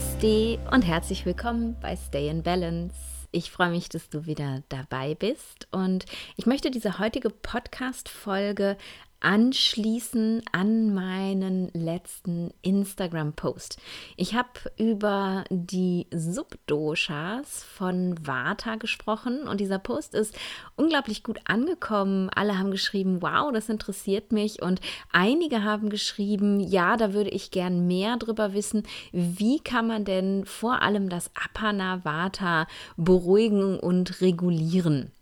Namaste und herzlich willkommen bei Stay in Balance. Ich freue mich, dass du wieder dabei bist und ich möchte diese heutige Podcast-Folge anschließen an meinen letzten Instagram-Post. Ich habe über die Subdoshas von Vata gesprochen und dieser Post ist unglaublich gut angekommen. Alle haben geschrieben, wow, das interessiert mich und einige haben geschrieben, ja, da würde ich gern mehr drüber wissen. Wie kann man denn vor allem das Apana Vata beruhigen und regulieren?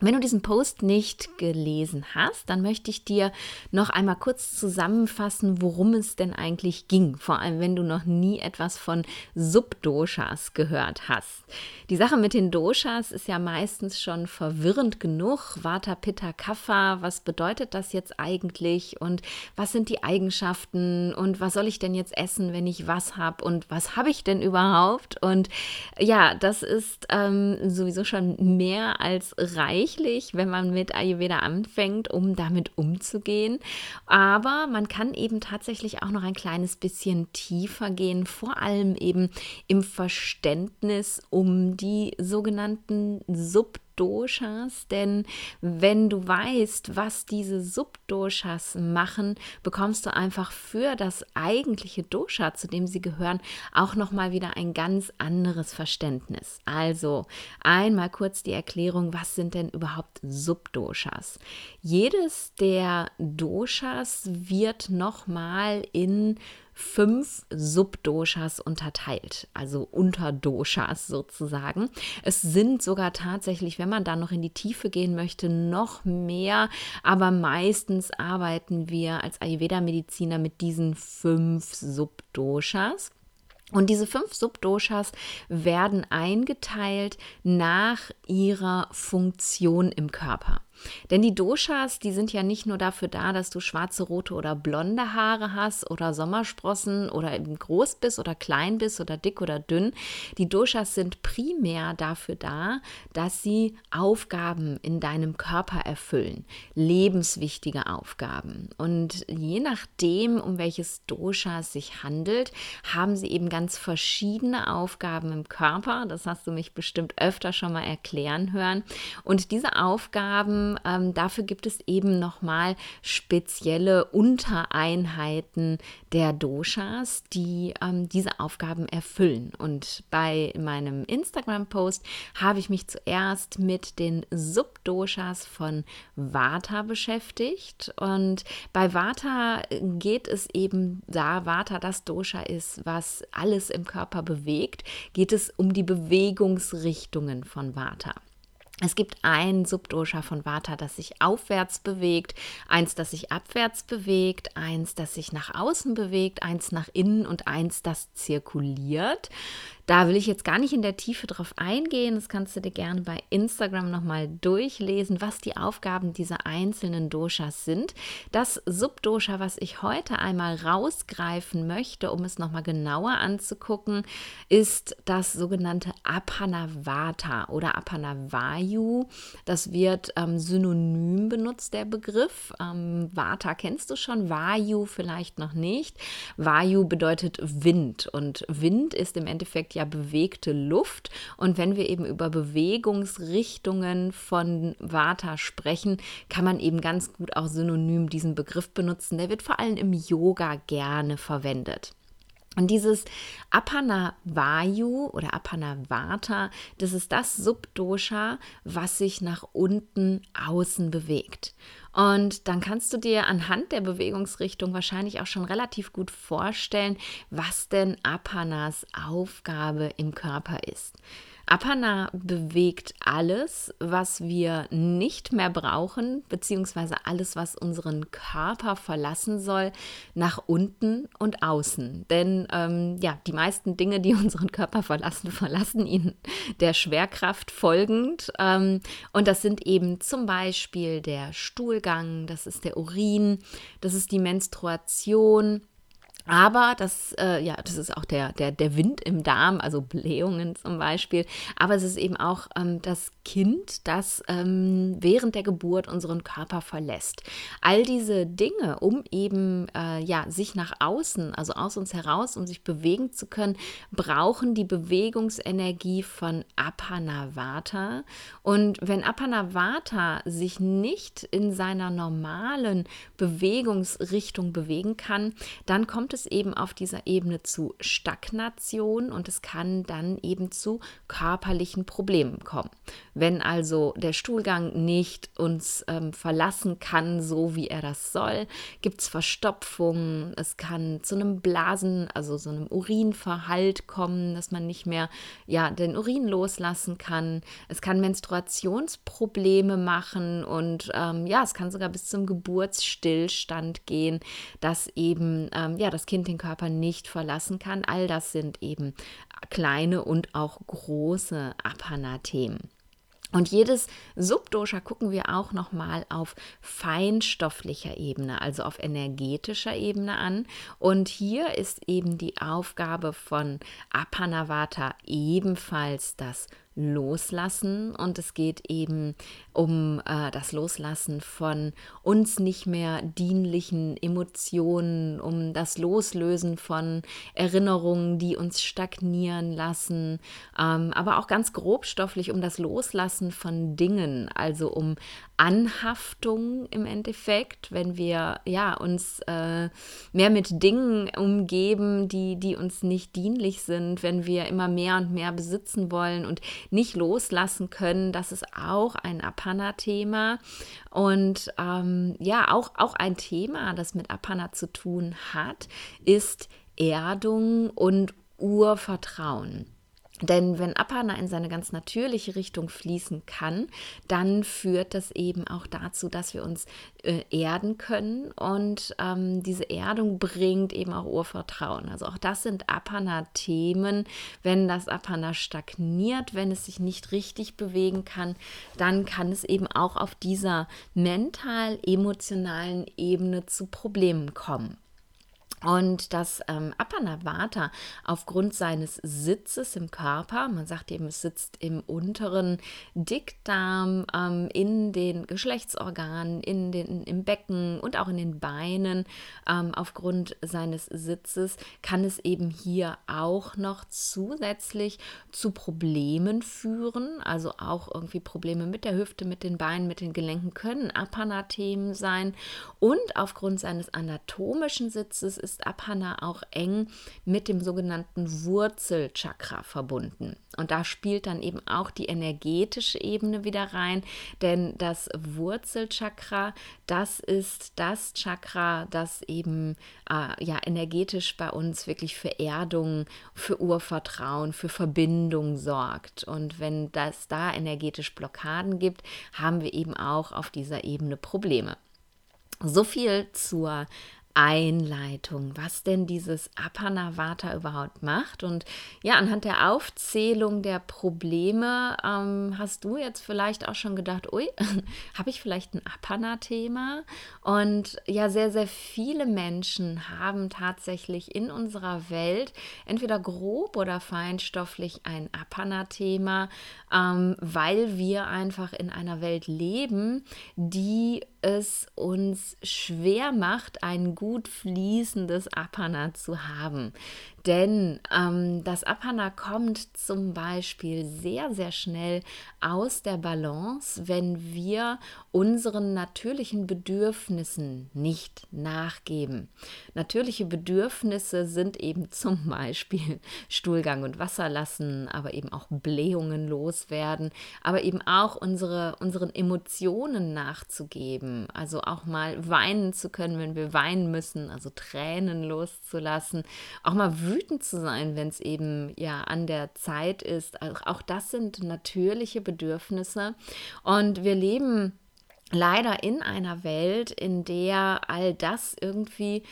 Wenn du diesen Post nicht gelesen hast, dann möchte ich dir noch einmal kurz zusammenfassen, worum es denn eigentlich ging, vor allem wenn du noch nie etwas von Subdoshas gehört hast. Die Sache mit den Doshas ist ja meistens schon verwirrend genug. Vata, Pitta, Kapha, was bedeutet das jetzt eigentlich und was sind die Eigenschaften und was soll ich denn jetzt essen, wenn ich was habe und was habe ich denn überhaupt? Und ja, das ist ähm, sowieso schon mehr als reich tatsächlich, wenn man mit Ayurveda anfängt, um damit umzugehen. Aber man kann eben tatsächlich auch noch ein kleines bisschen tiefer gehen, vor allem eben im Verständnis um die sogenannten Sub Subdoshas, denn wenn du weißt, was diese Subdoshas machen, bekommst du einfach für das eigentliche Dosha, zu dem sie gehören, auch noch mal wieder ein ganz anderes Verständnis. Also, einmal kurz die Erklärung, was sind denn überhaupt Subdoshas? Jedes der Doshas wird noch mal in fünf Subdoshas unterteilt, also Unterdoshas sozusagen. Es sind sogar tatsächlich, wenn man da noch in die Tiefe gehen möchte, noch mehr, aber meistens arbeiten wir als Ayurveda-Mediziner mit diesen fünf Subdoshas. Und diese fünf Subdoshas werden eingeteilt nach ihrer Funktion im Körper. Denn die Doshas, die sind ja nicht nur dafür da, dass du schwarze, rote oder blonde Haare hast oder Sommersprossen oder eben groß bist oder klein bist oder dick oder dünn. Die Doshas sind primär dafür da, dass sie Aufgaben in deinem Körper erfüllen, lebenswichtige Aufgaben. Und je nachdem, um welches Dosha es sich handelt, haben sie eben ganz verschiedene Aufgaben im Körper. Das hast du mich bestimmt öfter schon mal erklären hören. Und diese Aufgaben ähm, dafür gibt es eben nochmal spezielle Untereinheiten der Doshas, die ähm, diese Aufgaben erfüllen. Und bei meinem Instagram-Post habe ich mich zuerst mit den Subdoshas von Vata beschäftigt. Und bei Vata geht es eben, da Vata das Dosha ist, was alles im Körper bewegt, geht es um die Bewegungsrichtungen von Vata. Es gibt ein Subdosha von Vata, das sich aufwärts bewegt, eins, das sich abwärts bewegt, eins, das sich nach außen bewegt, eins nach innen und eins, das zirkuliert. Da will ich jetzt gar nicht in der Tiefe drauf eingehen. Das kannst du dir gerne bei Instagram nochmal durchlesen, was die Aufgaben dieser einzelnen Doshas sind. Das Subdosha, was ich heute einmal rausgreifen möchte, um es nochmal genauer anzugucken, ist das sogenannte Apanavata oder Apanavayu. Das wird ähm, synonym benutzt, der Begriff. Ähm, Vata kennst du schon, Vayu vielleicht noch nicht. Vayu bedeutet Wind und Wind ist im Endeffekt ja bewegte Luft. Und wenn wir eben über Bewegungsrichtungen von Vata sprechen, kann man eben ganz gut auch synonym diesen Begriff benutzen. Der wird vor allem im Yoga gerne verwendet. Und dieses Apana Vayu oder Apana Vata, das ist das Subdosha, was sich nach unten außen bewegt. Und dann kannst du dir anhand der Bewegungsrichtung wahrscheinlich auch schon relativ gut vorstellen, was denn Apanas Aufgabe im Körper ist. Apana bewegt alles, was wir nicht mehr brauchen, beziehungsweise alles, was unseren Körper verlassen soll, nach unten und außen. Denn ähm, ja, die meisten Dinge, die unseren Körper verlassen, verlassen ihn der Schwerkraft folgend. Ähm, und das sind eben zum Beispiel der Stuhlgang, das ist der Urin, das ist die Menstruation Aber das, äh, ja, das ist auch der, der, der Wind im Darm, also Blähungen zum Beispiel. Aber es ist eben auch ähm, das Kind, das ähm, während der Geburt unseren Körper verlässt. All diese Dinge, um eben äh, ja, sich nach außen, also aus uns heraus, um sich bewegen zu können, brauchen die Bewegungsenergie von Apanavata. Und wenn Apanavata sich nicht in seiner normalen Bewegungsrichtung bewegen kann, dann kommt es eben auf dieser Ebene zu Stagnation und es kann dann eben zu körperlichen Problemen kommen. Wenn also der Stuhlgang nicht uns ähm, verlassen kann, so wie er das soll, gibt es Verstopfungen, es kann zu einem Blasen, also so einem Urinverhalt kommen, dass man nicht mehr ja, den Urin loslassen kann. Es kann Menstruationsprobleme machen und ähm, ja, es kann sogar bis zum Geburtsstillstand gehen, dass eben ähm, ja, das das Kind den Körper nicht verlassen kann. All das sind eben kleine und auch große Apana-Themen. Und jedes Subdosha gucken wir auch nochmal auf feinstofflicher Ebene, also auf energetischer Ebene an. Und hier ist eben die Aufgabe von Apanavata ebenfalls das Loslassen. Und es geht eben um äh, das Loslassen von uns nicht mehr dienlichen Emotionen, um das Loslösen von Erinnerungen, die uns stagnieren lassen, ähm, aber auch ganz grobstofflich um das Loslassen von Dingen, also um Anhaftung im Endeffekt, wenn wir ja uns äh, mehr mit Dingen umgeben, die, die uns nicht dienlich sind, wenn wir immer mehr und mehr besitzen wollen und nicht loslassen können, das ist auch ein Apana-Thema. Und ähm, ja, auch, auch ein Thema, das mit Apana zu tun hat, ist Erdung und Urvertrauen. Denn wenn Apana in seine ganz natürliche Richtung fließen kann, dann führt das eben auch dazu, dass wir uns äh, erden können und ähm, diese Erdung bringt eben auch Urvertrauen. Also auch das sind Apana-Themen. Wenn das Apana stagniert, wenn es sich nicht richtig bewegen kann, dann kann es eben auch auf dieser mental-emotionalen Ebene zu Problemen kommen. Und das ähm, Apanavata aufgrund seines Sitzes im Körper, man sagt eben, es sitzt im unteren Dickdarm, ähm, in den Geschlechtsorganen, in den, im Becken und auch in den Beinen, ähm, aufgrund seines Sitzes kann es eben hier auch noch zusätzlich zu Problemen führen. Also auch irgendwie Probleme mit der Hüfte, mit den Beinen, mit den Gelenken können Apana-Themen sein. Und aufgrund seines anatomischen Sitzes ist ist Apana auch eng mit dem sogenannten Wurzelchakra verbunden. Und da spielt dann eben auch die energetische Ebene wieder rein, denn das Wurzelchakra, das ist das Chakra, das eben äh, ja energetisch bei uns wirklich für Erdung, für Urvertrauen, für Verbindung sorgt. Und wenn das da energetisch Blockaden gibt, haben wir eben auch auf dieser Ebene Probleme. So viel zur Einleitung, was denn dieses Apanavata überhaupt macht. Und ja, anhand der Aufzählung der Probleme ähm, hast du jetzt vielleicht auch schon gedacht, ui, habe ich vielleicht ein Apana-Thema? Und ja, sehr, sehr viele Menschen haben tatsächlich in unserer Welt entweder grob oder feinstofflich ein Apana-Thema, ähm, weil wir einfach in einer Welt leben, die es uns schwer macht, ein gut fließendes Apana zu haben. Denn ähm, das Apana kommt zum Beispiel sehr, sehr schnell aus der Balance, wenn wir unseren natürlichen Bedürfnissen nicht nachgeben. Natürliche Bedürfnisse sind eben zum Beispiel Stuhlgang und Wasser lassen, aber eben auch Blähungen loswerden, aber eben auch unsere, unseren Emotionen nachzugeben. Also auch mal weinen zu können, wenn wir weinen müssen, also Tränen loszulassen, auch mal wütend wütend zu sein, wenn es eben ja an der Zeit ist. Also auch das sind natürliche Bedürfnisse. Und wir leben leider in einer Welt, in der all das irgendwie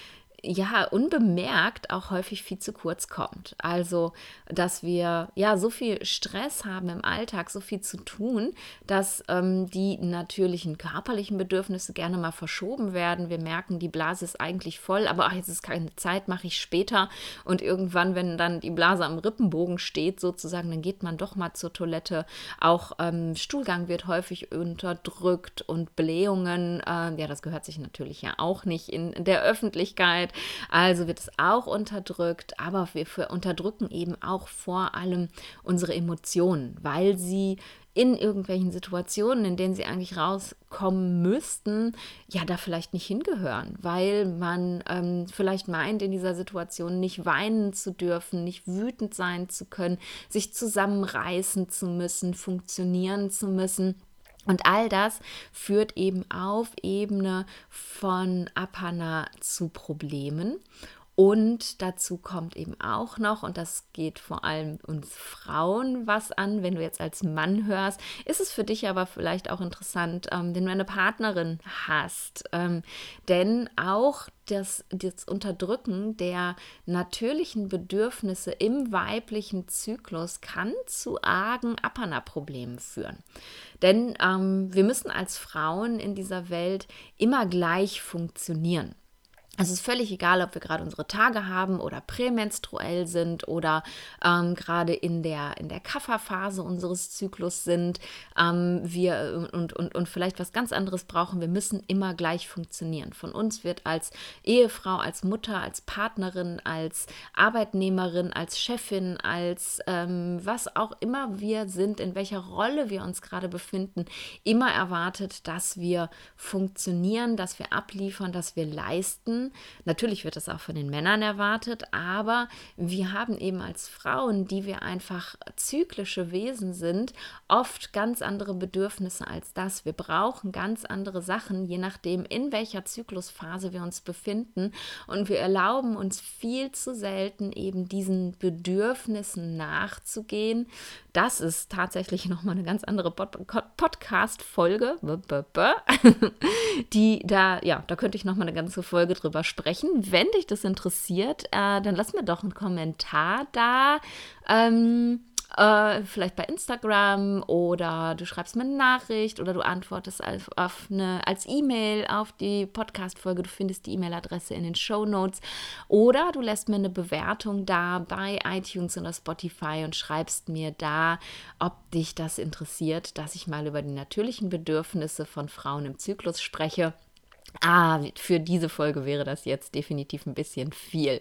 ja unbemerkt auch häufig viel zu kurz kommt. Also, dass wir ja so viel Stress haben im Alltag, so viel zu tun, dass ähm, die natürlichen körperlichen Bedürfnisse gerne mal verschoben werden. Wir merken, die Blase ist eigentlich voll, aber ach, jetzt ist keine Zeit, mache ich später. Und irgendwann, wenn dann die Blase am Rippenbogen steht, sozusagen, dann geht man doch mal zur Toilette. Auch ähm, Stuhlgang wird häufig unterdrückt und Blähungen, äh, ja, das gehört sich natürlich ja auch nicht in der Öffentlichkeit. Also wird es auch unterdrückt, aber wir unterdrücken eben auch vor allem unsere Emotionen, weil sie in irgendwelchen Situationen, in denen sie eigentlich rauskommen müssten, ja, da vielleicht nicht hingehören, weil man ähm, vielleicht meint, in dieser Situation nicht weinen zu dürfen, nicht wütend sein zu können, sich zusammenreißen zu müssen, funktionieren zu müssen. Und all das führt eben auf Ebene von Apana zu Problemen. Und dazu kommt eben auch noch, und das geht vor allem uns Frauen was an, wenn du jetzt als Mann hörst, ist es für dich aber vielleicht auch interessant, ähm, wenn du eine Partnerin hast. Ähm, denn auch das, das Unterdrücken der natürlichen Bedürfnisse im weiblichen Zyklus kann zu argen Apana-Problemen führen. Denn ähm, wir müssen als Frauen in dieser Welt immer gleich funktionieren. Es ist völlig egal, ob wir gerade unsere Tage haben oder prämenstruell sind oder ähm, gerade in der, in der Kafferphase unseres Zyklus sind. Ähm, wir und, und, und vielleicht was ganz anderes brauchen. Wir müssen immer gleich funktionieren. Von uns wird als Ehefrau, als Mutter, als Partnerin, als Arbeitnehmerin, als Chefin, als ähm, was auch immer wir sind, in welcher Rolle wir uns gerade befinden, immer erwartet, dass wir funktionieren, dass wir abliefern, dass wir leisten Natürlich wird das auch von den Männern erwartet, aber wir haben eben als Frauen, die wir einfach zyklische Wesen sind, oft ganz andere Bedürfnisse als das. Wir brauchen ganz andere Sachen, je nachdem, in welcher Zyklusphase wir uns befinden. Und wir erlauben uns viel zu selten eben diesen Bedürfnissen nachzugehen. Das ist tatsächlich nochmal eine ganz andere Pod Podcast-Folge, die da, ja, da könnte ich nochmal eine ganze Folge drüber sprechen. Wenn dich das interessiert, äh, dann lass mir doch einen Kommentar da. Ähm, äh, vielleicht bei Instagram oder du schreibst mir eine Nachricht oder du antwortest auf, auf eine, als E-Mail auf die Podcast-Folge. Du findest die E-Mail-Adresse in den Show Notes oder du lässt mir eine Bewertung da bei iTunes oder Spotify und schreibst mir da, ob dich das interessiert, dass ich mal über die natürlichen Bedürfnisse von Frauen im Zyklus spreche. Ah, für diese Folge wäre das jetzt definitiv ein bisschen viel.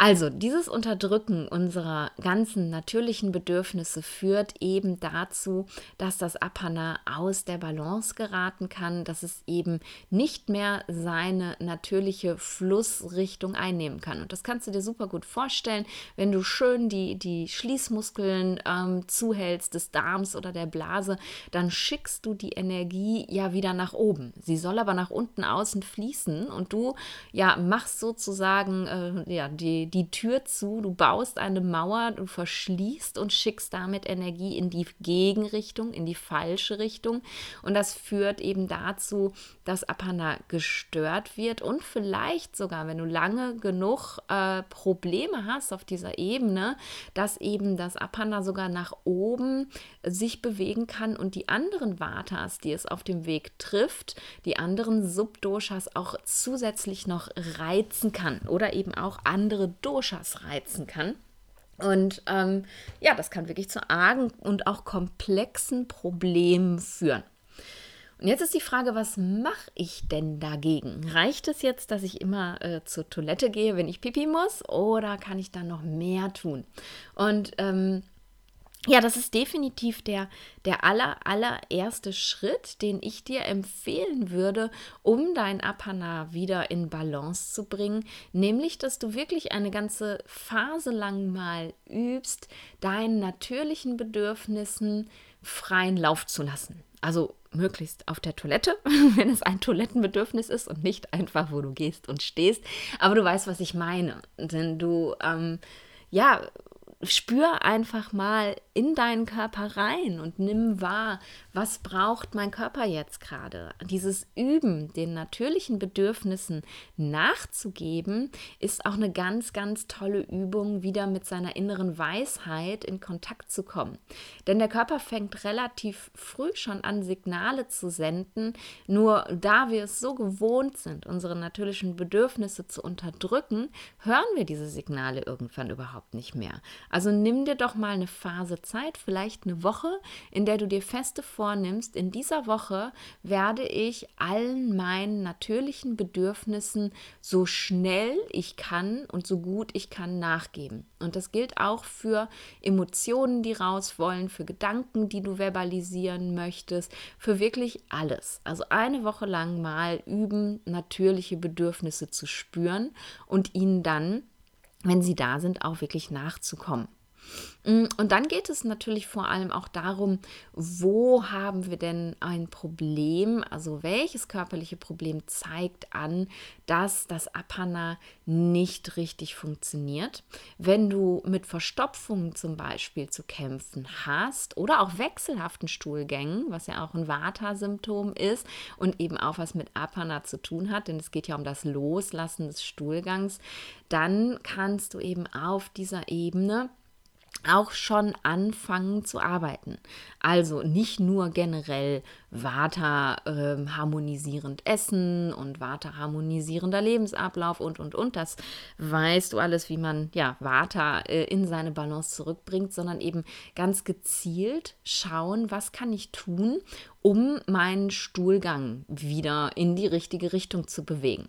Also dieses Unterdrücken unserer ganzen natürlichen Bedürfnisse führt eben dazu, dass das Apana aus der Balance geraten kann, dass es eben nicht mehr seine natürliche Flussrichtung einnehmen kann. Und das kannst du dir super gut vorstellen, wenn du schön die, die Schließmuskeln ähm, zuhältst des Darms oder der Blase, dann schickst du die Energie ja wieder nach oben. Sie soll aber nach unten außen fließen und du ja machst sozusagen äh, ja die die Tür zu, du baust eine Mauer, du verschließt und schickst damit Energie in die Gegenrichtung, in die falsche Richtung. Und das führt eben dazu, dass Apana gestört wird und vielleicht sogar, wenn du lange genug äh, Probleme hast auf dieser Ebene, dass eben das Apana sogar nach oben sich bewegen kann und die anderen Vatas, die es auf dem Weg trifft, die anderen Subdoshas auch zusätzlich noch reizen kann oder eben auch andere Doshas reizen kann. Und ähm, ja, das kann wirklich zu argen und auch komplexen Problemen führen. Und jetzt ist die Frage, was mache ich denn dagegen? Reicht es jetzt, dass ich immer äh, zur Toilette gehe, wenn ich pipi muss, oder kann ich da noch mehr tun? Und ähm, ja, das ist definitiv der, der aller, allererste Schritt, den ich dir empfehlen würde, um dein Apana wieder in Balance zu bringen. Nämlich, dass du wirklich eine ganze Phase lang mal übst, deinen natürlichen Bedürfnissen freien Lauf zu lassen. Also möglichst auf der Toilette, wenn es ein Toilettenbedürfnis ist und nicht einfach, wo du gehst und stehst. Aber du weißt, was ich meine. Denn du, ähm, ja, spür einfach mal in deinen Körper rein und nimm wahr, was braucht mein Körper jetzt gerade. Dieses Üben, den natürlichen Bedürfnissen nachzugeben, ist auch eine ganz, ganz tolle Übung, wieder mit seiner inneren Weisheit in Kontakt zu kommen. Denn der Körper fängt relativ früh schon an, Signale zu senden, nur da wir es so gewohnt sind, unsere natürlichen Bedürfnisse zu unterdrücken, hören wir diese Signale irgendwann überhaupt nicht mehr. Also nimm dir doch mal eine Phase Zeit, vielleicht eine Woche, in der du dir feste vornimmst, in dieser Woche werde ich allen meinen natürlichen Bedürfnissen so schnell ich kann und so gut ich kann nachgeben. Und das gilt auch für Emotionen, die raus wollen, für Gedanken, die du verbalisieren möchtest, für wirklich alles. Also eine Woche lang mal üben, natürliche Bedürfnisse zu spüren und ihnen dann wenn sie da sind, auch wirklich nachzukommen. Mm, und dann geht es natürlich vor allem auch darum, wo haben wir denn ein Problem, also welches körperliche Problem zeigt an, dass das Apana nicht richtig funktioniert. Wenn du mit Verstopfungen zum Beispiel zu kämpfen hast oder auch wechselhaften Stuhlgängen, was ja auch ein Vata-Symptom ist und eben auch was mit Apana zu tun hat, denn es geht ja um das Loslassen des Stuhlgangs, dann kannst du eben auf dieser Ebene auch schon anfangen zu arbeiten. Also nicht nur generell Vata äh, harmonisierend essen und Vata harmonisierender Lebensablauf und und und. Das weißt du alles, wie man ja Vata äh, in seine Balance zurückbringt, sondern eben ganz gezielt schauen, was kann ich tun, um meinen Stuhlgang wieder in die richtige Richtung zu bewegen.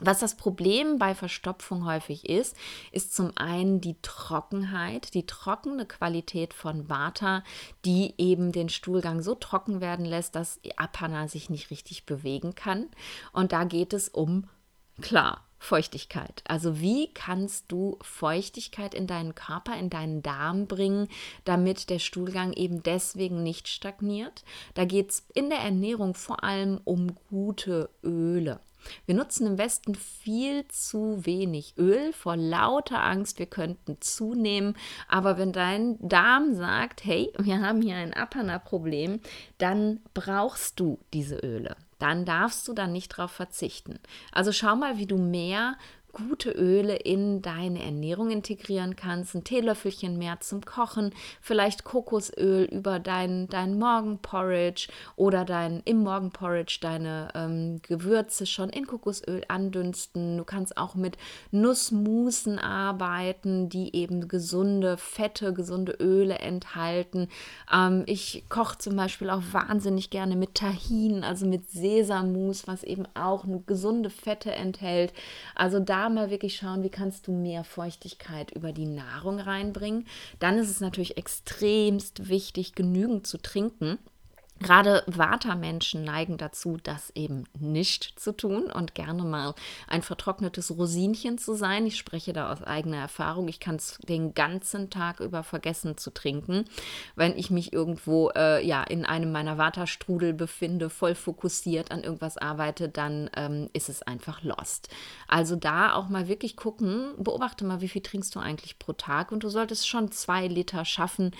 Was das Problem bei Verstopfung häufig ist, ist zum einen die Trockenheit, die trockene Qualität von Vata, die eben den Stuhlgang so trocken werden lässt, dass Apana sich nicht richtig bewegen kann. Und da geht es um, klar, Feuchtigkeit. Also wie kannst du Feuchtigkeit in deinen Körper, in deinen Darm bringen, damit der Stuhlgang eben deswegen nicht stagniert? Da geht es in der Ernährung vor allem um gute Öle. Wir nutzen im Westen viel zu wenig Öl vor lauter Angst, wir könnten zunehmen. Aber wenn dein Darm sagt, hey, wir haben hier ein Apana-Problem, dann brauchst du diese Öle. Dann darfst du dann nicht darauf verzichten. Also schau mal, wie du mehr gute Öle in deine Ernährung integrieren kannst. Ein Teelöffelchen mehr zum Kochen, vielleicht Kokosöl über dein, dein Morgenporridge oder dein, im Morgenporridge deine ähm, Gewürze schon in Kokosöl andünsten. Du kannst auch mit Nussmusen arbeiten, die eben gesunde Fette, gesunde Öle enthalten. Ähm, ich koche zum Beispiel auch wahnsinnig gerne mit Tahin, also mit Sesammus, was eben auch gesunde Fette enthält. Also da mal wirklich schauen, wie kannst du mehr Feuchtigkeit über die Nahrung reinbringen. Dann ist es natürlich extremst wichtig, genügend zu trinken. Gerade Vata-Menschen neigen dazu, das eben nicht zu tun und gerne mal ein vertrocknetes Rosinchen zu sein. Ich spreche da aus eigener Erfahrung. Ich kann es den ganzen Tag über vergessen zu trinken. Wenn ich mich irgendwo äh, ja, in einem meiner Vata-Strudel befinde, voll fokussiert an irgendwas arbeite, dann ähm, ist es einfach lost. Also da auch mal wirklich gucken, beobachte mal, wie viel trinkst du eigentlich pro Tag und du solltest schon zwei Liter schaffen,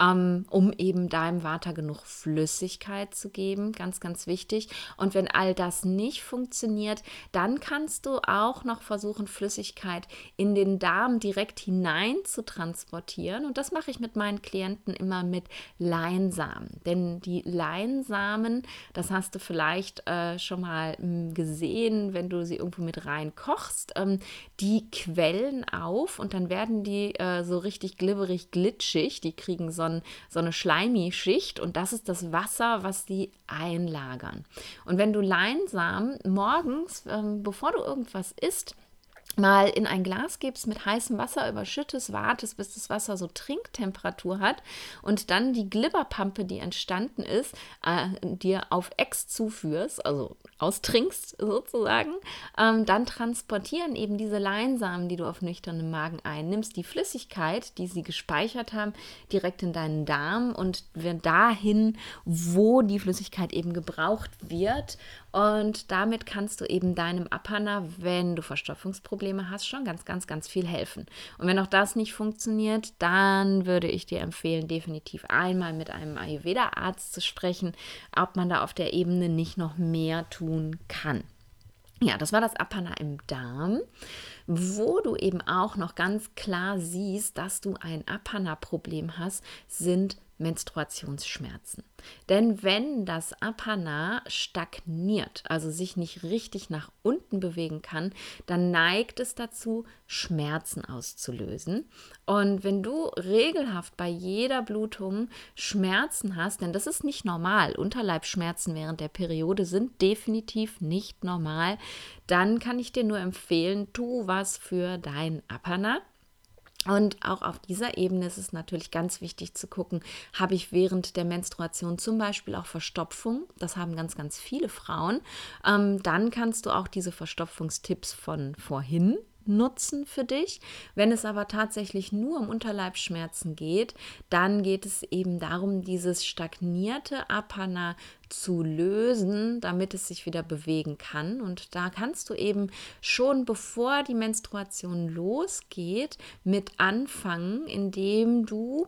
ähm, um eben deinem Vata genug Flüssigkeit Flüssigkeit zu geben, ganz, ganz wichtig. Und wenn all das nicht funktioniert, dann kannst du auch noch versuchen, Flüssigkeit in den Darm direkt hinein zu transportieren. Und das mache ich mit meinen Klienten immer mit Leinsamen. Denn die Leinsamen, das hast du vielleicht äh, schon mal hm, gesehen, wenn du sie irgendwo mit rein kochst, ähm, die quellen auf und dann werden die äh, so richtig glibberig glitschig. Die kriegen so, ein, so eine Schleimi-Schicht und das ist das Wasser Wasser, was die einlagern. Und wenn du Leinsamen morgens, ähm, bevor du irgendwas isst, mal in ein Glas gibst, mit heißem Wasser überschüttest, wartest, bis das Wasser so Trinktemperatur hat und dann die Glibberpampe, die entstanden ist, äh, dir auf Ex zuführst, also austrinkst sozusagen, ähm, dann transportieren eben diese Leinsamen, die du auf nüchternem Magen einnimmst, die Flüssigkeit, die sie gespeichert haben, direkt in deinen Darm und dahin, wo die Flüssigkeit eben gebraucht wird. Und damit kannst du eben deinem Apana, wenn du Verstopfungsprobleme Probleme hast, schon ganz, ganz, ganz viel helfen. Und wenn auch das nicht funktioniert, dann würde ich dir empfehlen, definitiv einmal mit einem Ayurveda-Arzt zu sprechen, ob man da auf der Ebene nicht noch mehr tun kann. Ja, das war das Apana im Darm, wo du eben auch noch ganz klar siehst, dass du ein Apana-Problem hast, sind Menstruationsschmerzen. Denn wenn das Apana stagniert, also sich nicht richtig nach unten bewegen kann, dann neigt es dazu, Schmerzen auszulösen. Und wenn du regelhaft bei jeder Blutung Schmerzen hast, denn das ist nicht normal, Unterleibschmerzen während der Periode sind definitiv nicht normal, dann kann ich dir nur empfehlen, tu was für dein Apana. Und auch auf dieser Ebene ist es natürlich ganz wichtig zu gucken, habe ich während der Menstruation zum Beispiel auch Verstopfung? Das haben ganz, ganz viele Frauen. Ähm, dann kannst du auch diese Verstopfungstipps von vorhin nutzen für dich. Wenn es aber tatsächlich nur um Unterleibsschmerzen geht, dann geht es eben darum, dieses stagnierte Apana zu lösen, damit es sich wieder bewegen kann. Und da kannst du eben schon bevor die Menstruation losgeht, mit anfangen, indem du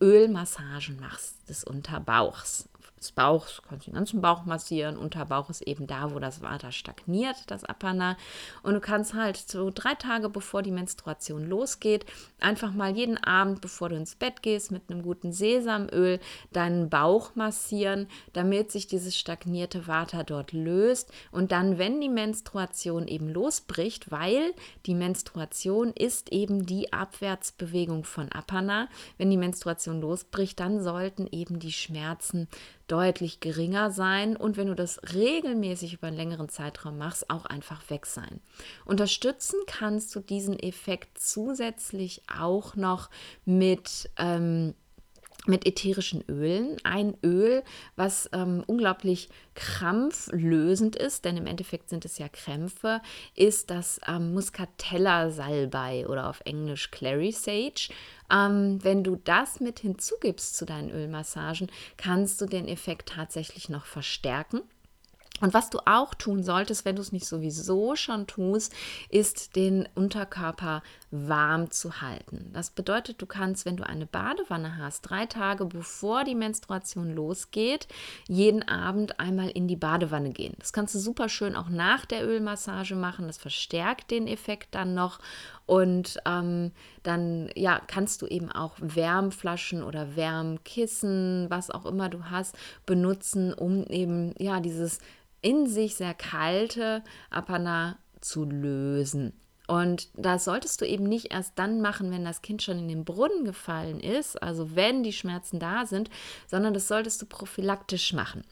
Ölmassagen machst des Unterbauchs des Bauchs, kannst den ganzen Bauch massieren. Unterbauch ist eben da, wo das Water stagniert, das Apana. Und du kannst halt so drei Tage bevor die Menstruation losgeht, einfach mal jeden Abend, bevor du ins Bett gehst, mit einem guten Sesamöl deinen Bauch massieren, damit sich dieses stagnierte Water dort löst. Und dann, wenn die Menstruation eben losbricht, weil die Menstruation ist eben die Abwärtsbewegung von Apana. Wenn die Menstruation losbricht, dann sollten eben die Schmerzen deutlich geringer sein und wenn du das regelmäßig über einen längeren Zeitraum machst, auch einfach weg sein. Unterstützen kannst du diesen Effekt zusätzlich auch noch mit ähm, mit ätherischen Ölen. Ein Öl, was ähm, unglaublich krampflösend ist, denn im Endeffekt sind es ja Krämpfe, ist das ähm, Muscatella-Salbei oder auf Englisch Clary Sage. Ähm, wenn du das mit hinzugibst zu deinen Ölmassagen, kannst du den Effekt tatsächlich noch verstärken. Und was du auch tun solltest, wenn du es nicht sowieso schon tust, ist den Unterkörper warm zu halten. Das bedeutet, du kannst, wenn du eine Badewanne hast, drei Tage bevor die Menstruation losgeht, jeden Abend einmal in die Badewanne gehen. Das kannst du super schön auch nach der Ölmassage machen. Das verstärkt den Effekt dann noch. Und ähm, dann ja, kannst du eben auch Wärmflaschen oder Wärmkissen, was auch immer du hast, benutzen, um eben ja dieses in sich sehr kalte Apana zu lösen. Und das solltest du eben nicht erst dann machen, wenn das Kind schon in den Brunnen gefallen ist, also wenn die Schmerzen da sind, sondern das solltest du prophylaktisch machen.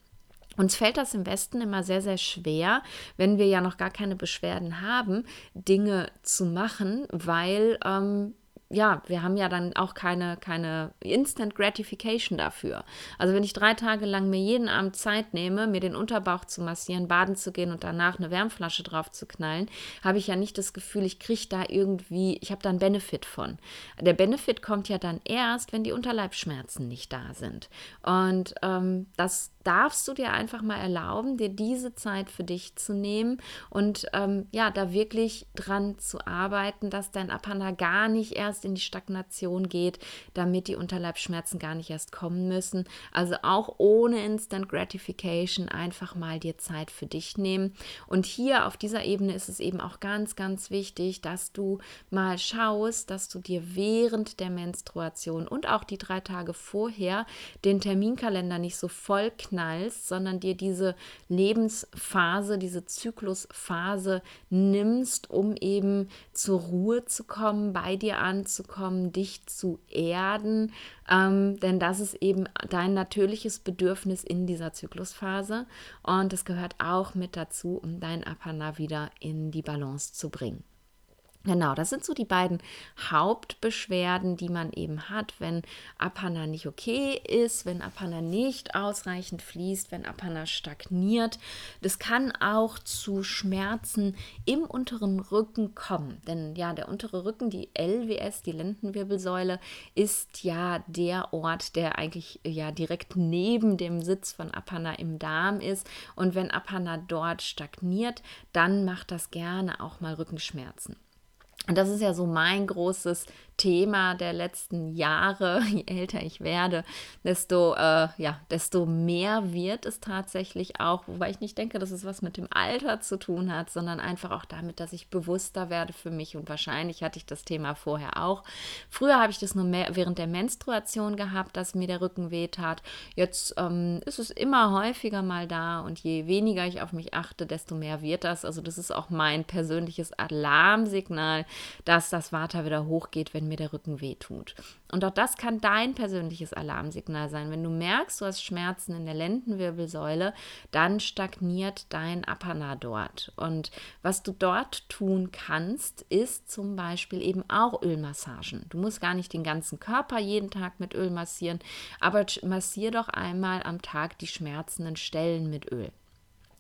Uns fällt das im Westen immer sehr, sehr schwer, wenn wir ja noch gar keine Beschwerden haben, Dinge zu machen, weil ähm, ja, wir haben ja dann auch keine, keine Instant Gratification dafür. Also wenn ich drei Tage lang mir jeden Abend Zeit nehme, mir den Unterbauch zu massieren, baden zu gehen und danach eine Wärmflasche drauf zu knallen, habe ich ja nicht das Gefühl, ich kriege da irgendwie, ich habe da einen Benefit von. Der Benefit kommt ja dann erst, wenn die Unterleibsschmerzen nicht da sind. Und ähm, das darfst du dir einfach mal erlauben, dir diese Zeit für dich zu nehmen und ähm, ja, da wirklich dran zu arbeiten, dass dein Apana gar nicht erst in die Stagnation geht, damit die Unterleibsschmerzen gar nicht erst kommen müssen. Also auch ohne Instant Gratification einfach mal dir Zeit für dich nehmen. Und hier auf dieser Ebene ist es eben auch ganz, ganz wichtig, dass du mal schaust, dass du dir während der Menstruation und auch die drei Tage vorher den Terminkalender nicht so voll knallst, sondern dir diese Lebensphase, diese Zyklusphase nimmst, um eben zur Ruhe zu kommen, bei dir anzukommen, dich zu erden, ähm, denn das ist eben dein natürliches Bedürfnis in dieser Zyklusphase und es gehört auch mit dazu, um dein Apana wieder in die Balance zu bringen. Genau, das sind so die beiden Hauptbeschwerden, die man eben hat, wenn Apana nicht okay ist, wenn Apana nicht ausreichend fließt, wenn Apana stagniert. Das kann auch zu Schmerzen im unteren Rücken kommen, denn ja, der untere Rücken, die LWS, die Lendenwirbelsäule, ist ja der Ort, der eigentlich ja direkt neben dem Sitz von Apana im Darm ist und wenn Apana dort stagniert, dann macht das gerne auch mal Rückenschmerzen. Und das ist ja so mein großes Thema der letzten Jahre. Je älter ich werde, desto, äh, ja, desto mehr wird es tatsächlich auch, wobei ich nicht denke, dass es was mit dem Alter zu tun hat, sondern einfach auch damit, dass ich bewusster werde für mich. Und wahrscheinlich hatte ich das Thema vorher auch. Früher habe ich das nur während der Menstruation gehabt, dass mir der Rücken wehtat. Jetzt ähm, ist es immer häufiger mal da und je weniger ich auf mich achte, desto mehr wird das. Also das ist auch mein persönliches Alarmsignal, dass das Vata wieder hochgeht, wenn mir der Rücken wehtut. Und auch das kann dein persönliches Alarmsignal sein. Wenn du merkst, du hast Schmerzen in der Lendenwirbelsäule, dann stagniert dein Apana dort. Und was du dort tun kannst, ist zum Beispiel eben auch Ölmassagen. Du musst gar nicht den ganzen Körper jeden Tag mit Öl massieren, aber massier doch einmal am Tag die schmerzenden Stellen mit Öl.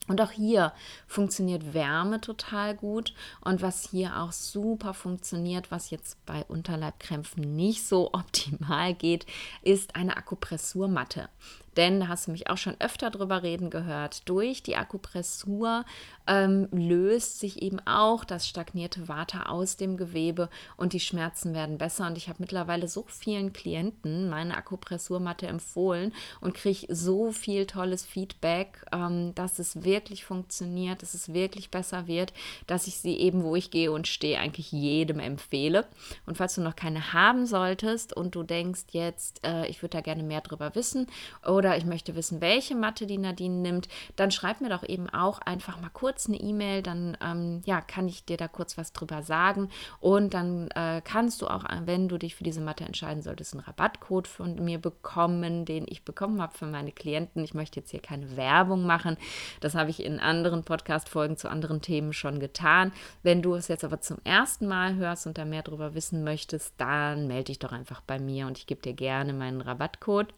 Und auch hier funktioniert Wärme total gut. Und was hier auch super funktioniert, was jetzt bei Unterleibkrämpfen nicht so optimal geht, ist eine Akupressurmatte. Denn da hast du mich auch schon öfter drüber reden gehört. Durch die Akupressur ähm, löst sich eben auch das stagnierte Water aus dem Gewebe und die Schmerzen werden besser. Und ich habe mittlerweile so vielen Klienten meine Akupressurmatte empfohlen und kriege so viel tolles Feedback, ähm, dass es wirklich funktioniert, dass es wirklich besser wird, dass ich sie eben, wo ich gehe und stehe, eigentlich jedem empfehle. Und falls du noch keine haben solltest und du denkst jetzt, äh, ich würde da gerne mehr drüber wissen oder ich möchte wissen, welche Matte die Nadine nimmt, dann schreib mir doch eben auch einfach mal kurz eine E-Mail, dann ähm, ja, kann ich dir da kurz was drüber sagen. Und dann äh, kannst du auch, wenn du dich für diese Matte entscheiden solltest, einen Rabattcode von mir bekommen, den ich bekommen habe für meine Klienten. Ich möchte jetzt hier keine Werbung machen. Das habe ich in anderen Podcast-Folgen zu anderen Themen schon getan. Wenn du es jetzt aber zum ersten Mal hörst und da mehr darüber wissen möchtest, dann melde dich doch einfach bei mir und ich gebe dir gerne meinen Rabattcode.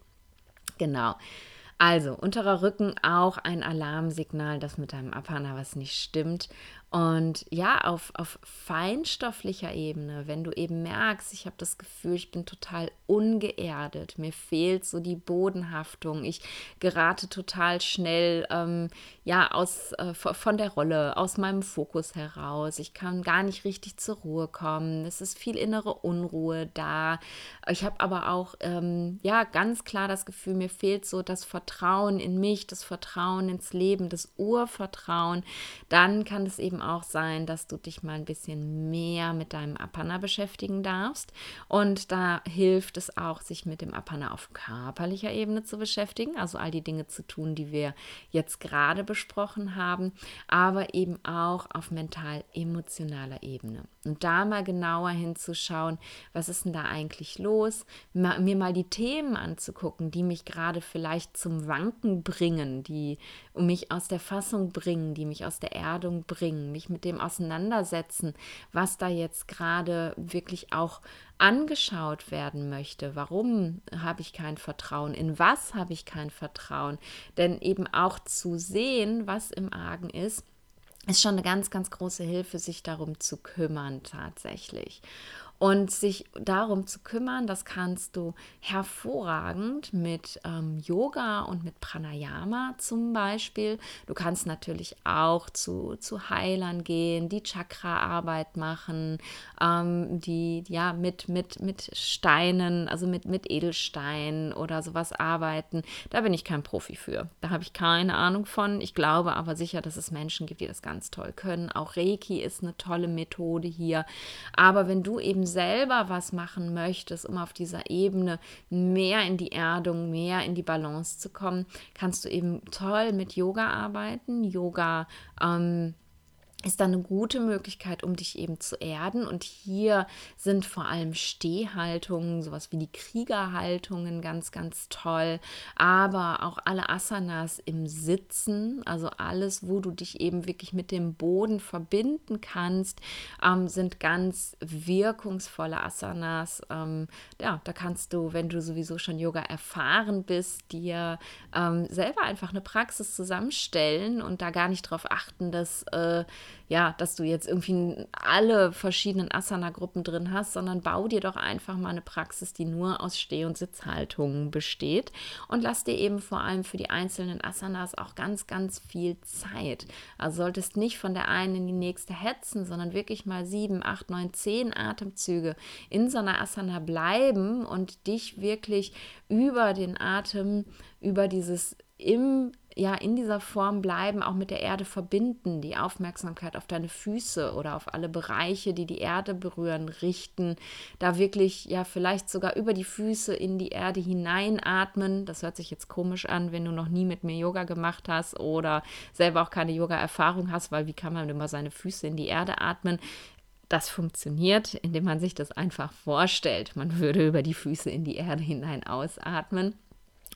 Genau. Also, unterer Rücken auch ein Alarmsignal, dass mit deinem Apana was nicht stimmt. Und ja, auf, auf feinstofflicher Ebene, wenn du eben merkst, ich habe das Gefühl, ich bin total ungeerdet, mir fehlt so die Bodenhaftung, ich gerate total schnell ähm, ja aus äh, von der Rolle, aus meinem Fokus heraus, ich kann gar nicht richtig zur Ruhe kommen, es ist viel innere Unruhe da. Ich habe aber auch ähm, ja ganz klar das Gefühl, mir fehlt so das Vertrauen in mich, das Vertrauen ins Leben, das Urvertrauen. Dann kann es eben auch sein, dass du dich mal ein bisschen mehr mit deinem Apana beschäftigen darfst. Und da hilft es auch, sich mit dem Apana auf körperlicher Ebene zu beschäftigen, also all die Dinge zu tun, die wir jetzt gerade besprochen haben, aber eben auch auf mental-emotionaler Ebene. Und da mal genauer hinzuschauen, was ist denn da eigentlich los, mir mal die Themen anzugucken, die mich gerade vielleicht zum Wanken bringen, die mich aus der Fassung bringen, die mich aus der Erdung bringen, mich mit dem auseinandersetzen, was da jetzt gerade wirklich auch angeschaut werden möchte. Warum habe ich kein Vertrauen? In was habe ich kein Vertrauen? Denn eben auch zu sehen, was im Argen ist, ist schon eine ganz, ganz große Hilfe, sich darum zu kümmern tatsächlich. Und sich darum zu kümmern, das kannst du hervorragend mit ähm, Yoga und mit Pranayama zum Beispiel. Du kannst natürlich auch zu, zu Heilern gehen, die Chakra-Arbeit machen, ähm, die ja mit, mit, mit Steinen, also mit, mit Edelsteinen oder sowas arbeiten. Da bin ich kein Profi für. Da habe ich keine Ahnung von. Ich glaube aber sicher, dass es Menschen gibt, die das ganz toll können. Auch Reiki ist eine tolle Methode hier. Aber wenn du eben selber was machen möchtest, um auf dieser Ebene mehr in die Erdung, mehr in die Balance zu kommen, kannst du eben toll mit Yoga arbeiten. Yoga ähm, ist dann eine gute Möglichkeit, um dich eben zu erden. Und hier sind vor allem Stehhaltungen, sowas wie die Kriegerhaltungen ganz, ganz toll. Aber auch alle Asanas im Sitzen, also alles, wo du dich eben wirklich mit dem Boden verbinden kannst, ähm, sind ganz wirkungsvolle Asanas. Ähm, ja, da kannst du, wenn du sowieso schon Yoga erfahren bist, dir ähm, selber einfach eine Praxis zusammenstellen und da gar nicht darauf achten, dass äh, ja, dass du jetzt irgendwie alle verschiedenen Asana-Gruppen drin hast, sondern bau dir doch einfach mal eine Praxis, die nur aus Steh- und Sitzhaltungen besteht und lass dir eben vor allem für die einzelnen Asanas auch ganz, ganz viel Zeit. Also solltest nicht von der einen in die nächste hetzen, sondern wirklich mal sieben, acht, neun, zehn Atemzüge in so einer Asana bleiben und dich wirklich über den Atem, über dieses im ja in dieser Form bleiben, auch mit der Erde verbinden, die Aufmerksamkeit auf deine Füße oder auf alle Bereiche, die die Erde berühren, richten, da wirklich ja vielleicht sogar über die Füße in die Erde hineinatmen. Das hört sich jetzt komisch an, wenn du noch nie mit mir Yoga gemacht hast oder selber auch keine Yoga-Erfahrung hast, weil wie kann man immer seine Füße in die Erde atmen? Das funktioniert, indem man sich das einfach vorstellt. Man würde über die Füße in die Erde hinein ausatmen.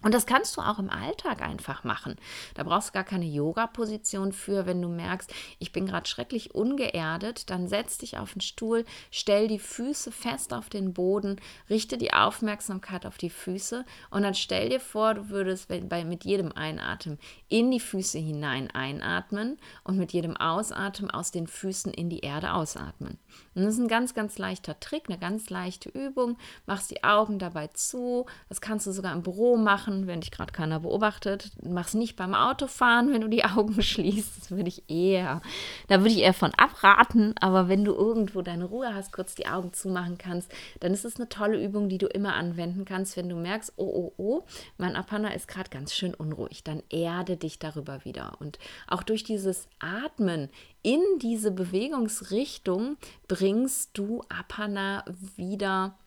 Und das kannst du auch im Alltag einfach machen. Da brauchst du gar keine Yoga-Position für. Wenn du merkst, ich bin gerade schrecklich ungeerdet, dann setz dich auf den Stuhl, stell die Füße fest auf den Boden, richte die Aufmerksamkeit auf die Füße und dann stell dir vor, du würdest mit jedem Einatmen in die Füße hinein einatmen und mit jedem Ausatmen aus den Füßen in die Erde ausatmen. Und das ist ein ganz, ganz leichter Trick, eine ganz leichte Übung. Machst die Augen dabei zu. Das kannst du sogar im Büro machen wenn dich gerade keiner beobachtet. Mach's nicht beim Autofahren, wenn du die Augen schließt. Das würde ich eher, da würde ich eher von abraten. Aber wenn du irgendwo deine Ruhe hast, kurz die Augen zumachen kannst, dann ist es eine tolle Übung, die du immer anwenden kannst, wenn du merkst, oh, oh, oh, mein Apana ist gerade ganz schön unruhig. Dann erde dich darüber wieder. Und auch durch dieses Atmen in diese Bewegungsrichtung bringst du Apana wieder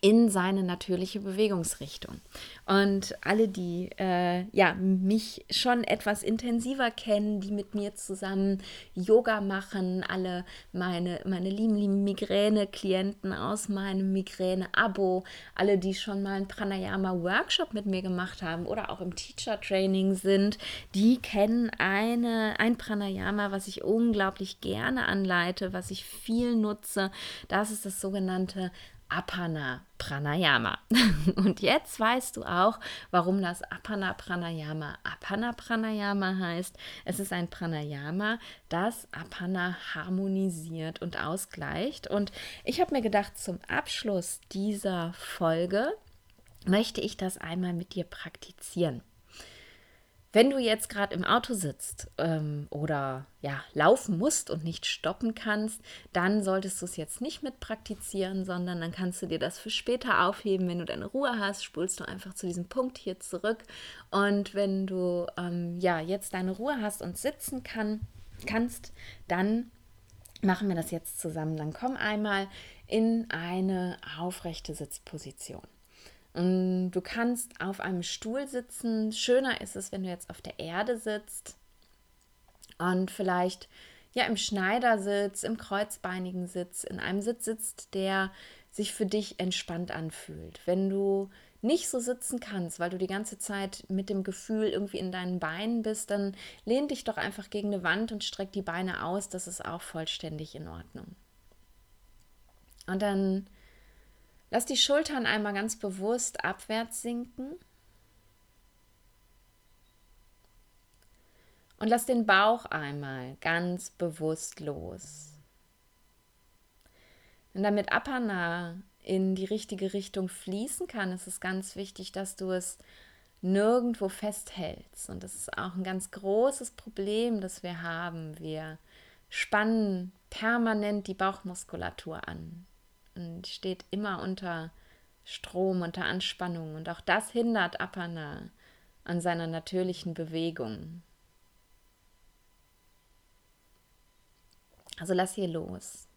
in seine natürliche Bewegungsrichtung. Und alle, die äh, ja, mich schon etwas intensiver kennen, die mit mir zusammen Yoga machen, alle meine, meine lieben, lieben Migräne-Klienten aus meinem Migräne-Abo, alle, die schon mal einen Pranayama-Workshop mit mir gemacht haben oder auch im Teacher-Training sind, die kennen eine, ein Pranayama, was ich unglaublich gerne anleite, was ich viel nutze. Das ist das sogenannte Apana Pranayama. Und jetzt weißt du auch, warum das Apana Pranayama Apana Pranayama heißt. Es ist ein Pranayama, das Apana harmonisiert und ausgleicht. Und ich habe mir gedacht, zum Abschluss dieser Folge möchte ich das einmal mit dir praktizieren. Wenn du jetzt gerade im Auto sitzt ähm, oder ja, laufen musst und nicht stoppen kannst, dann solltest du es jetzt nicht mit praktizieren, sondern dann kannst du dir das für später aufheben. Wenn du deine Ruhe hast, spulst du einfach zu diesem Punkt hier zurück. Und wenn du ähm, ja jetzt deine Ruhe hast und sitzen kann, kannst, dann machen wir das jetzt zusammen. Dann komm einmal in eine aufrechte Sitzposition. Und du kannst auf einem Stuhl sitzen. Schöner ist es, wenn du jetzt auf der Erde sitzt und vielleicht ja im Schneidersitz, im kreuzbeinigen Sitz, in einem Sitz sitzt, der sich für dich entspannt anfühlt. Wenn du nicht so sitzen kannst, weil du die ganze Zeit mit dem Gefühl irgendwie in deinen Beinen bist, dann lehn dich doch einfach gegen eine Wand und streck die Beine aus. Das ist auch vollständig in Ordnung. Und dann Lass die Schultern einmal ganz bewusst abwärts sinken. Und lass den Bauch einmal ganz bewusst los. Und damit Apana in die richtige Richtung fließen kann, ist es ganz wichtig, dass du es nirgendwo festhältst. Und das ist auch ein ganz großes Problem, das wir haben. Wir spannen permanent die Bauchmuskulatur an und steht immer unter Strom, unter Anspannung. Und auch das hindert Apana an seiner natürlichen Bewegung. Also lass hier los.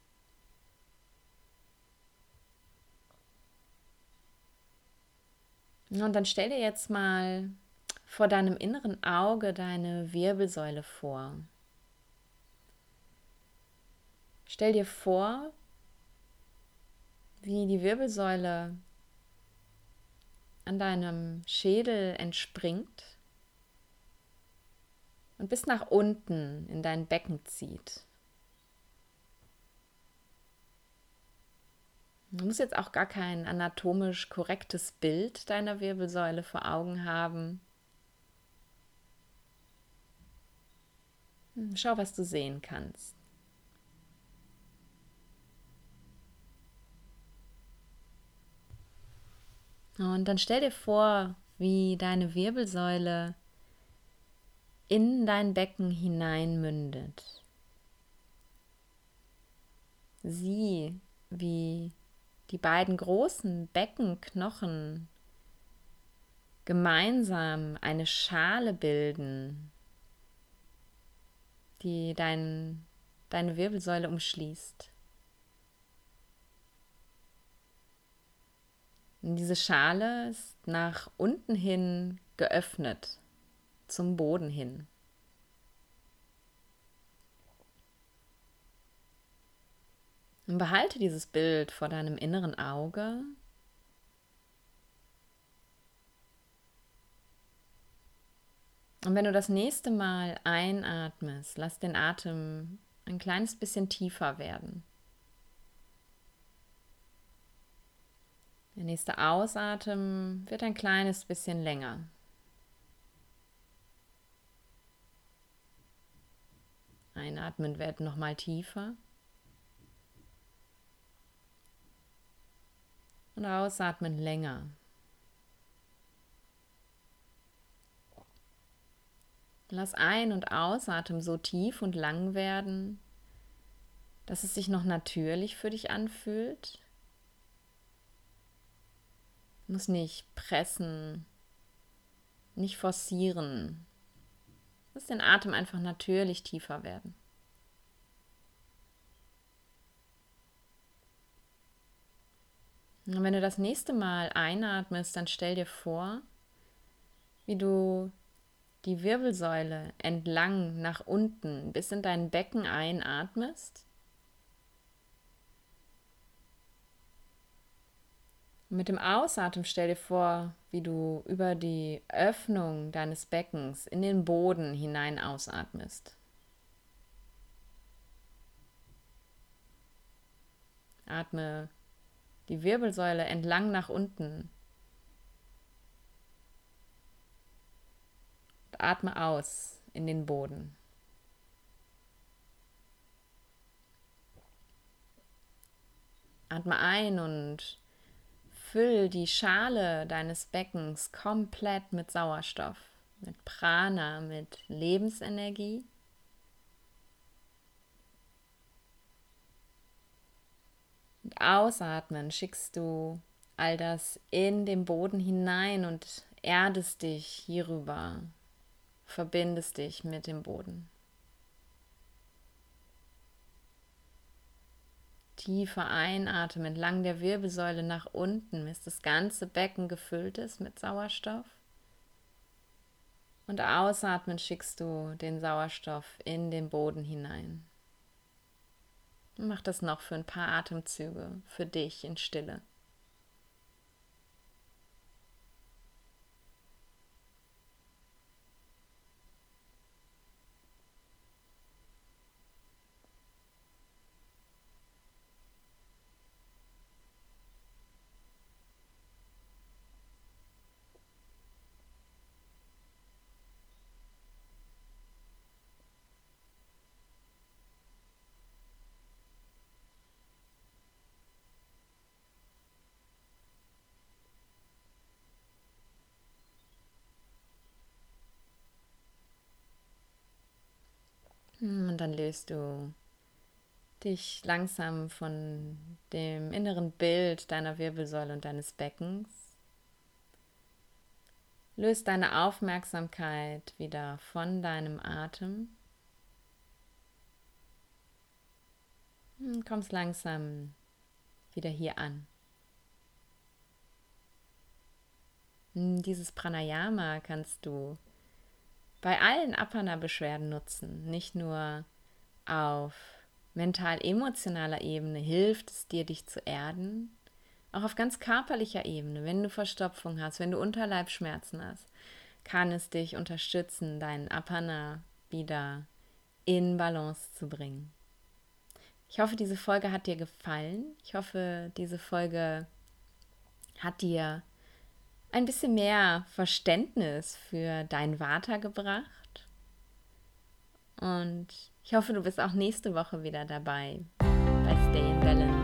Und dann stell dir jetzt mal vor deinem inneren Auge deine Wirbelsäule vor. Stell dir vor, wie die Wirbelsäule an deinem Schädel entspringt und bis nach unten in dein Becken zieht. Du musst jetzt auch gar kein anatomisch korrektes Bild deiner Wirbelsäule vor Augen haben. Hm, schau, was du sehen kannst. Und dann stell dir vor, wie deine Wirbelsäule in dein Becken hineinmündet. Sieh, wie die beiden großen Beckenknochen gemeinsam eine Schale bilden, die dein, deine Wirbelsäule umschließt. Und diese Schale ist nach unten hin geöffnet, zum Boden hin. Und behalte dieses Bild vor deinem inneren Auge. Und wenn du das nächste Mal einatmest, lass den Atem ein kleines bisschen tiefer werden. Der nächste Ausatmen wird ein kleines bisschen länger. Einatmen wird nochmal tiefer. Und ausatmen länger. Lass ein- und ausatmen so tief und lang werden, dass es sich noch natürlich für dich anfühlt muss nicht pressen, nicht forcieren. Lass den Atem einfach natürlich tiefer werden. Und wenn du das nächste Mal einatmest, dann stell dir vor, wie du die Wirbelsäule entlang nach unten bis in dein Becken einatmest mit dem Ausatmen stell dir vor, wie du über die Öffnung deines Beckens in den Boden hinein ausatmest. Atme die Wirbelsäule entlang nach unten. Und atme aus in den Boden. Atme ein und Füll die Schale deines Beckens komplett mit Sauerstoff, mit Prana, mit Lebensenergie. Und ausatmen schickst du all das in den Boden hinein und erdest dich hierüber, verbindest dich mit dem Boden. Tiefer einatmen entlang der Wirbelsäule nach unten, bis das ganze Becken gefüllt ist mit Sauerstoff. Und ausatmen schickst du den Sauerstoff in den Boden hinein. Mach das noch für ein paar Atemzüge für dich in Stille. Und dann löst du dich langsam von dem inneren Bild deiner Wirbelsäule und deines Beckens. Löst deine Aufmerksamkeit wieder von deinem Atem. Und kommst langsam wieder hier an. Dieses Pranayama kannst du bei allen Apana-Beschwerden nutzen, nicht nur auf mental-emotionaler Ebene hilft es dir, dich zu erden. Auch auf ganz körperlicher Ebene, wenn du Verstopfung hast, wenn du Unterleibschmerzen hast, kann es dich unterstützen, deinen Apana wieder in Balance zu bringen. Ich hoffe, diese Folge hat dir gefallen. Ich hoffe, diese Folge hat dir ein bisschen mehr Verständnis für dein Vata gebracht. Und ich hoffe, du bist auch nächste Woche wieder dabei bei Stay in Balance.